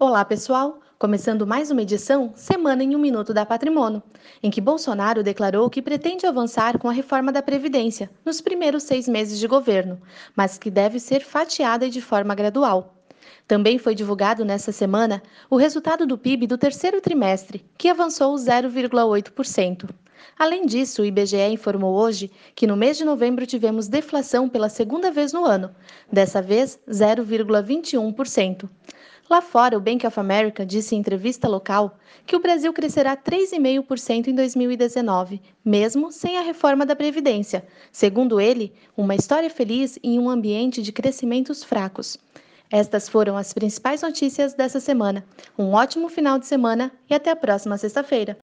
Olá, pessoal! Começando mais uma edição Semana em um Minuto da Patrimônio, em que Bolsonaro declarou que pretende avançar com a reforma da Previdência nos primeiros seis meses de governo, mas que deve ser fatiada e de forma gradual. Também foi divulgado nesta semana o resultado do PIB do terceiro trimestre, que avançou 0,8%. Além disso, o IBGE informou hoje que no mês de novembro tivemos deflação pela segunda vez no ano, dessa vez 0,21%. Lá fora, o Bank of America disse em entrevista local que o Brasil crescerá 3,5% em 2019, mesmo sem a reforma da Previdência. Segundo ele, uma história feliz em um ambiente de crescimentos fracos. Estas foram as principais notícias dessa semana. Um ótimo final de semana e até a próxima sexta-feira.